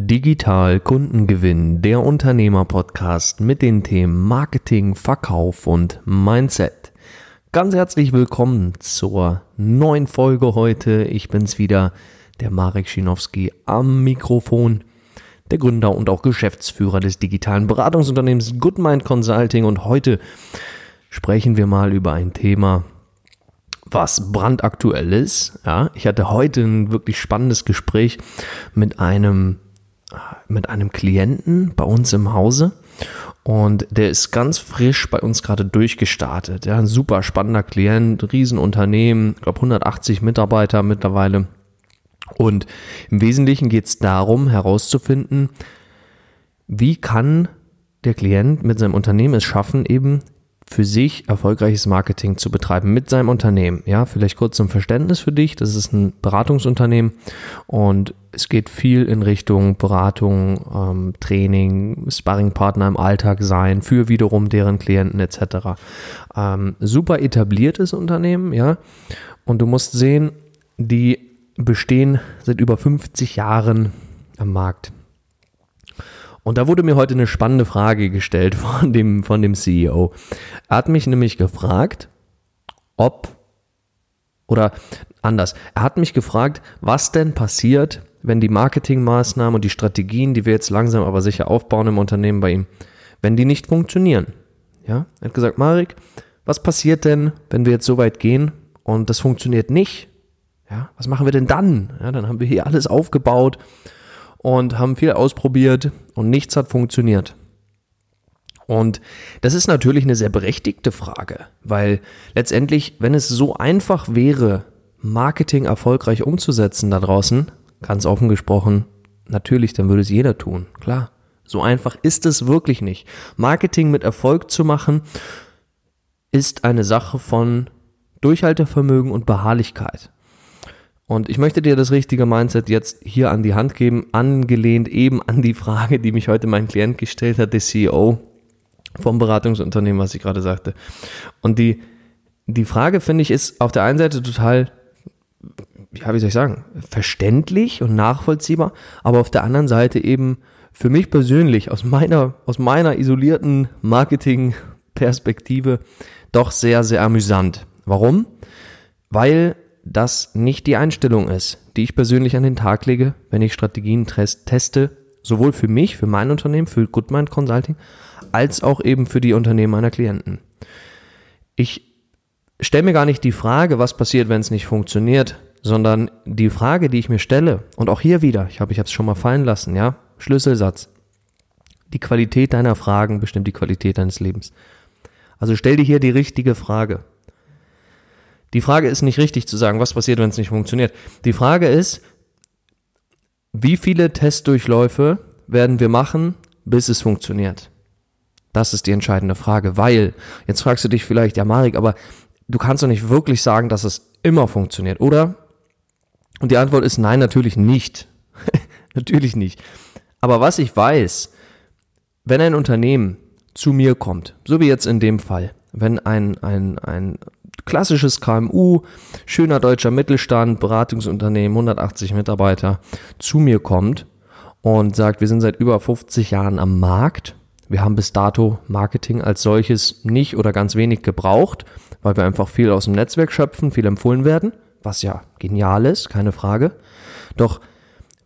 Digital Kundengewinn, der Unternehmer-Podcast mit den Themen Marketing, Verkauf und Mindset. Ganz herzlich willkommen zur neuen Folge heute. Ich bin's wieder, der Marek Schinowski am Mikrofon, der Gründer und auch Geschäftsführer des digitalen Beratungsunternehmens Goodmind Consulting und heute sprechen wir mal über ein Thema, was brandaktuell ist. Ja, ich hatte heute ein wirklich spannendes Gespräch mit einem mit einem Klienten bei uns im Hause und der ist ganz frisch bei uns gerade durchgestartet. Ja, ein super spannender Klient, Riesenunternehmen, ich glaube 180 Mitarbeiter mittlerweile. Und im Wesentlichen geht es darum, herauszufinden, wie kann der Klient mit seinem Unternehmen es schaffen, eben für sich erfolgreiches Marketing zu betreiben mit seinem Unternehmen. Ja, vielleicht kurz zum Verständnis für dich. Das ist ein Beratungsunternehmen und es geht viel in Richtung Beratung, ähm, Training, Sparringpartner im Alltag sein für wiederum deren Klienten etc. Ähm, super etabliertes Unternehmen, ja. Und du musst sehen, die bestehen seit über 50 Jahren am Markt. Und da wurde mir heute eine spannende Frage gestellt von dem, von dem CEO. Er hat mich nämlich gefragt, ob, oder anders, er hat mich gefragt, was denn passiert, wenn die Marketingmaßnahmen und die Strategien, die wir jetzt langsam aber sicher aufbauen im Unternehmen bei ihm, wenn die nicht funktionieren. Ja, er hat gesagt, Marek, was passiert denn, wenn wir jetzt so weit gehen und das funktioniert nicht? Ja, was machen wir denn dann? Ja, dann haben wir hier alles aufgebaut und haben viel ausprobiert und nichts hat funktioniert. Und das ist natürlich eine sehr berechtigte Frage, weil letztendlich, wenn es so einfach wäre, Marketing erfolgreich umzusetzen da draußen, ganz offen gesprochen, natürlich, dann würde es jeder tun, klar. So einfach ist es wirklich nicht. Marketing mit Erfolg zu machen, ist eine Sache von Durchhaltevermögen und Beharrlichkeit. Und ich möchte dir das richtige Mindset jetzt hier an die Hand geben, angelehnt eben an die Frage, die mich heute mein Klient gestellt hat, der CEO vom Beratungsunternehmen, was ich gerade sagte. Und die, die Frage, finde ich, ist auf der einen Seite total, ja, wie soll ich sagen, verständlich und nachvollziehbar, aber auf der anderen Seite eben für mich persönlich aus meiner, aus meiner isolierten Marketing-Perspektive doch sehr, sehr amüsant. Warum? Weil das nicht die Einstellung ist, die ich persönlich an den Tag lege, wenn ich Strategien teste, sowohl für mich, für mein Unternehmen, für Goodmind Consulting, als auch eben für die Unternehmen meiner Klienten. Ich stelle mir gar nicht die Frage, was passiert, wenn es nicht funktioniert, sondern die Frage, die ich mir stelle, und auch hier wieder, ich habe ich es schon mal fallen lassen, ja, Schlüsselsatz. Die Qualität deiner Fragen bestimmt die Qualität deines Lebens. Also stell dir hier die richtige Frage. Die Frage ist nicht richtig zu sagen, was passiert, wenn es nicht funktioniert. Die Frage ist, wie viele Testdurchläufe werden wir machen, bis es funktioniert? Das ist die entscheidende Frage, weil jetzt fragst du dich vielleicht, ja Marek, aber du kannst doch nicht wirklich sagen, dass es immer funktioniert, oder? Und die Antwort ist nein, natürlich nicht. natürlich nicht. Aber was ich weiß, wenn ein Unternehmen zu mir kommt, so wie jetzt in dem Fall, wenn ein, ein, ein klassisches KMU, schöner deutscher Mittelstand, Beratungsunternehmen, 180 Mitarbeiter, zu mir kommt und sagt, wir sind seit über 50 Jahren am Markt. Wir haben bis dato Marketing als solches nicht oder ganz wenig gebraucht, weil wir einfach viel aus dem Netzwerk schöpfen, viel empfohlen werden, was ja genial ist, keine Frage. Doch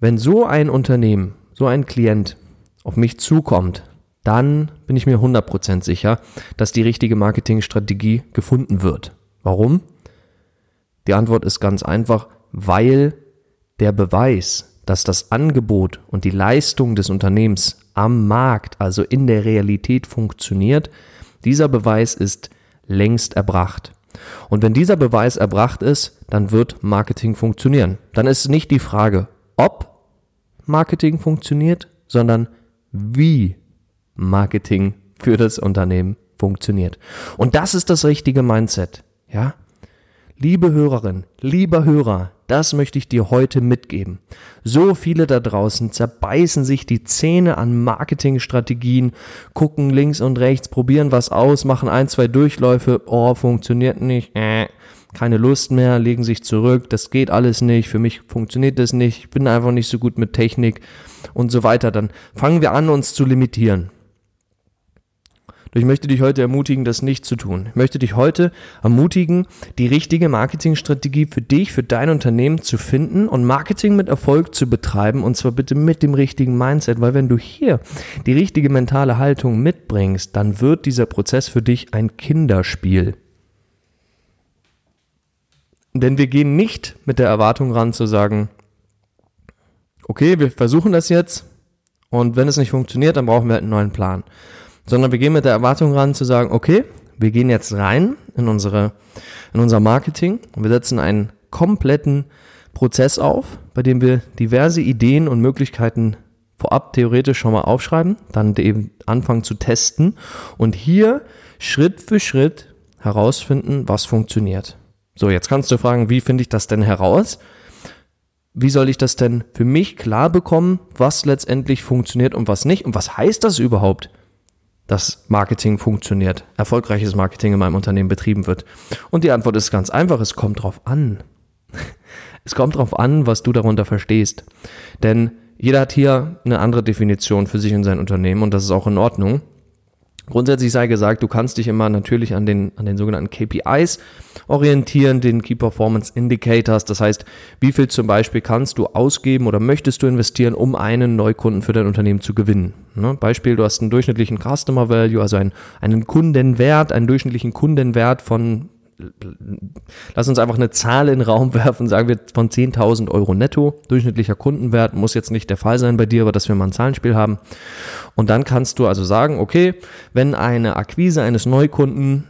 wenn so ein Unternehmen, so ein Klient auf mich zukommt, dann bin ich mir 100% sicher, dass die richtige Marketingstrategie gefunden wird. Warum? Die Antwort ist ganz einfach, weil der Beweis, dass das Angebot und die Leistung des Unternehmens am Markt, also in der Realität funktioniert, dieser Beweis ist längst erbracht. Und wenn dieser Beweis erbracht ist, dann wird Marketing funktionieren. Dann ist nicht die Frage, ob Marketing funktioniert, sondern wie Marketing für das Unternehmen funktioniert. Und das ist das richtige Mindset. Ja? Liebe Hörerin, lieber Hörer, das möchte ich dir heute mitgeben. So viele da draußen zerbeißen sich die Zähne an Marketingstrategien, gucken links und rechts, probieren was aus, machen ein, zwei Durchläufe, oh, funktioniert nicht, äh, keine Lust mehr, legen sich zurück, das geht alles nicht, für mich funktioniert das nicht, ich bin einfach nicht so gut mit Technik und so weiter, dann fangen wir an, uns zu limitieren. Ich möchte dich heute ermutigen, das nicht zu tun. Ich möchte dich heute ermutigen, die richtige Marketingstrategie für dich, für dein Unternehmen zu finden und Marketing mit Erfolg zu betreiben und zwar bitte mit dem richtigen Mindset, weil wenn du hier die richtige mentale Haltung mitbringst, dann wird dieser Prozess für dich ein Kinderspiel. Denn wir gehen nicht mit der Erwartung ran zu sagen, okay, wir versuchen das jetzt und wenn es nicht funktioniert, dann brauchen wir halt einen neuen Plan sondern wir gehen mit der Erwartung ran zu sagen, okay, wir gehen jetzt rein in unsere, in unser Marketing und wir setzen einen kompletten Prozess auf, bei dem wir diverse Ideen und Möglichkeiten vorab theoretisch schon mal aufschreiben, dann eben anfangen zu testen und hier Schritt für Schritt herausfinden, was funktioniert. So, jetzt kannst du fragen, wie finde ich das denn heraus? Wie soll ich das denn für mich klar bekommen, was letztendlich funktioniert und was nicht? Und was heißt das überhaupt? Dass Marketing funktioniert, erfolgreiches Marketing in meinem Unternehmen betrieben wird? Und die Antwort ist ganz einfach, es kommt drauf an. Es kommt drauf an, was du darunter verstehst. Denn jeder hat hier eine andere Definition für sich und sein Unternehmen und das ist auch in Ordnung. Grundsätzlich sei gesagt, du kannst dich immer natürlich an den, an den sogenannten KPIs orientieren, den Key Performance Indicators. Das heißt, wie viel zum Beispiel kannst du ausgeben oder möchtest du investieren, um einen Neukunden für dein Unternehmen zu gewinnen? Ne? Beispiel, du hast einen durchschnittlichen Customer Value, also einen, einen Kundenwert, einen durchschnittlichen Kundenwert von lass uns einfach eine Zahl in den Raum werfen, sagen wir von 10.000 Euro netto, durchschnittlicher Kundenwert, muss jetzt nicht der Fall sein bei dir, aber dass wir mal ein Zahlenspiel haben. Und dann kannst du also sagen, okay, wenn eine Akquise eines Neukunden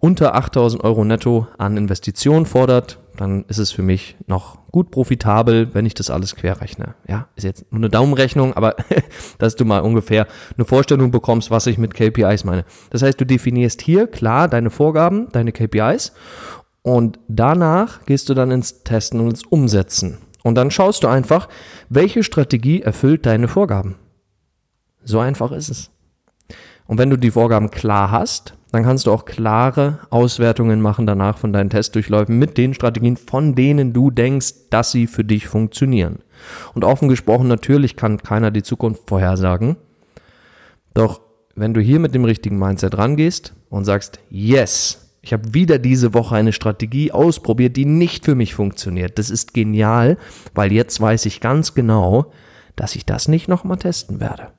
unter 8.000 Euro netto an Investitionen fordert, dann ist es für mich noch gut profitabel, wenn ich das alles querrechne. Ja, ist jetzt nur eine Daumenrechnung, aber dass du mal ungefähr eine Vorstellung bekommst, was ich mit KPIs meine. Das heißt, du definierst hier klar deine Vorgaben, deine KPIs und danach gehst du dann ins Testen und ins Umsetzen. Und dann schaust du einfach, welche Strategie erfüllt deine Vorgaben. So einfach ist es. Und wenn du die Vorgaben klar hast, dann kannst du auch klare Auswertungen machen danach von deinen Testdurchläufen mit den Strategien, von denen du denkst, dass sie für dich funktionieren. Und offen gesprochen, natürlich kann keiner die Zukunft vorhersagen. Doch wenn du hier mit dem richtigen Mindset rangehst und sagst, yes, ich habe wieder diese Woche eine Strategie ausprobiert, die nicht für mich funktioniert. Das ist genial, weil jetzt weiß ich ganz genau, dass ich das nicht nochmal testen werde.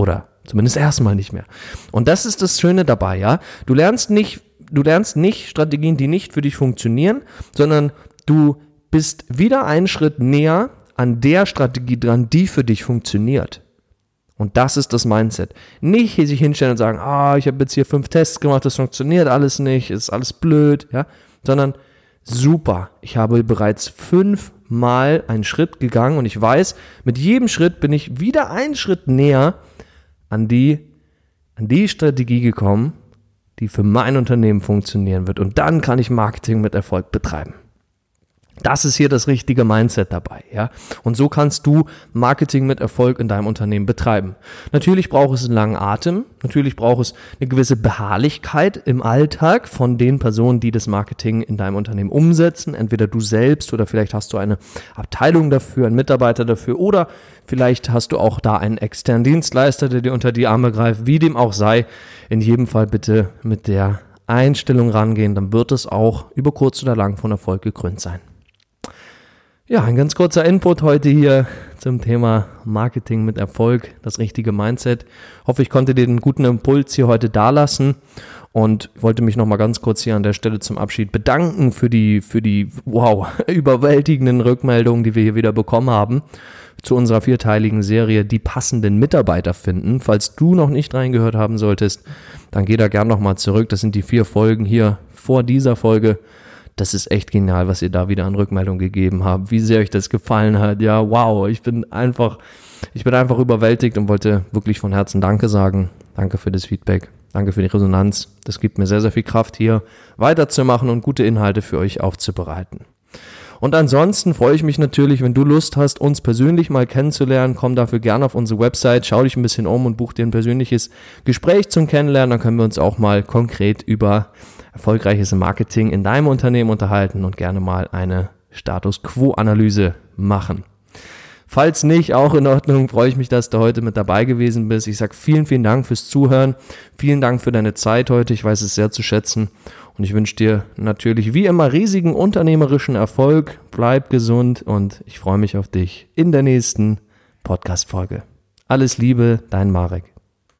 Oder Zumindest erstmal nicht mehr. Und das ist das Schöne dabei, ja. Du lernst nicht, du lernst nicht Strategien, die nicht für dich funktionieren, sondern du bist wieder einen Schritt näher an der Strategie dran, die für dich funktioniert. Und das ist das Mindset. Nicht sich hinstellen und sagen, ah, ich habe jetzt hier fünf Tests gemacht, das funktioniert alles nicht, ist alles blöd, ja, sondern super, ich habe bereits fünfmal einen Schritt gegangen und ich weiß, mit jedem Schritt bin ich wieder einen Schritt näher an die, an die Strategie gekommen, die für mein Unternehmen funktionieren wird. Und dann kann ich Marketing mit Erfolg betreiben. Das ist hier das richtige Mindset dabei, ja. Und so kannst du Marketing mit Erfolg in deinem Unternehmen betreiben. Natürlich braucht es einen langen Atem. Natürlich braucht es eine gewisse Beharrlichkeit im Alltag von den Personen, die das Marketing in deinem Unternehmen umsetzen. Entweder du selbst oder vielleicht hast du eine Abteilung dafür, einen Mitarbeiter dafür oder vielleicht hast du auch da einen externen Dienstleister, der dir unter die Arme greift. Wie dem auch sei, in jedem Fall bitte mit der Einstellung rangehen, dann wird es auch über kurz oder lang von Erfolg gekrönt sein. Ja, ein ganz kurzer Input heute hier zum Thema Marketing mit Erfolg, das richtige Mindset. Hoffe, ich konnte dir den guten Impuls hier heute dalassen und wollte mich nochmal ganz kurz hier an der Stelle zum Abschied bedanken für die, für die, wow, überwältigenden Rückmeldungen, die wir hier wieder bekommen haben zu unserer vierteiligen Serie Die passenden Mitarbeiter finden. Falls du noch nicht reingehört haben solltest, dann geh da gern nochmal zurück. Das sind die vier Folgen hier vor dieser Folge das ist echt genial, was ihr da wieder an Rückmeldung gegeben habt, wie sehr euch das gefallen hat. Ja, wow, ich bin einfach, ich bin einfach überwältigt und wollte wirklich von Herzen Danke sagen. Danke für das Feedback. Danke für die Resonanz. Das gibt mir sehr, sehr viel Kraft hier weiterzumachen und gute Inhalte für euch aufzubereiten. Und ansonsten freue ich mich natürlich, wenn du Lust hast, uns persönlich mal kennenzulernen. Komm dafür gerne auf unsere Website, schau dich ein bisschen um und buch dir ein persönliches Gespräch zum Kennenlernen. Dann können wir uns auch mal konkret über Erfolgreiches Marketing in deinem Unternehmen unterhalten und gerne mal eine Status Quo-Analyse machen. Falls nicht, auch in Ordnung, freue ich mich, dass du heute mit dabei gewesen bist. Ich sage vielen, vielen Dank fürs Zuhören. Vielen Dank für deine Zeit heute. Ich weiß es sehr zu schätzen. Und ich wünsche dir natürlich wie immer riesigen unternehmerischen Erfolg. Bleib gesund und ich freue mich auf dich in der nächsten Podcast-Folge. Alles Liebe, dein Marek.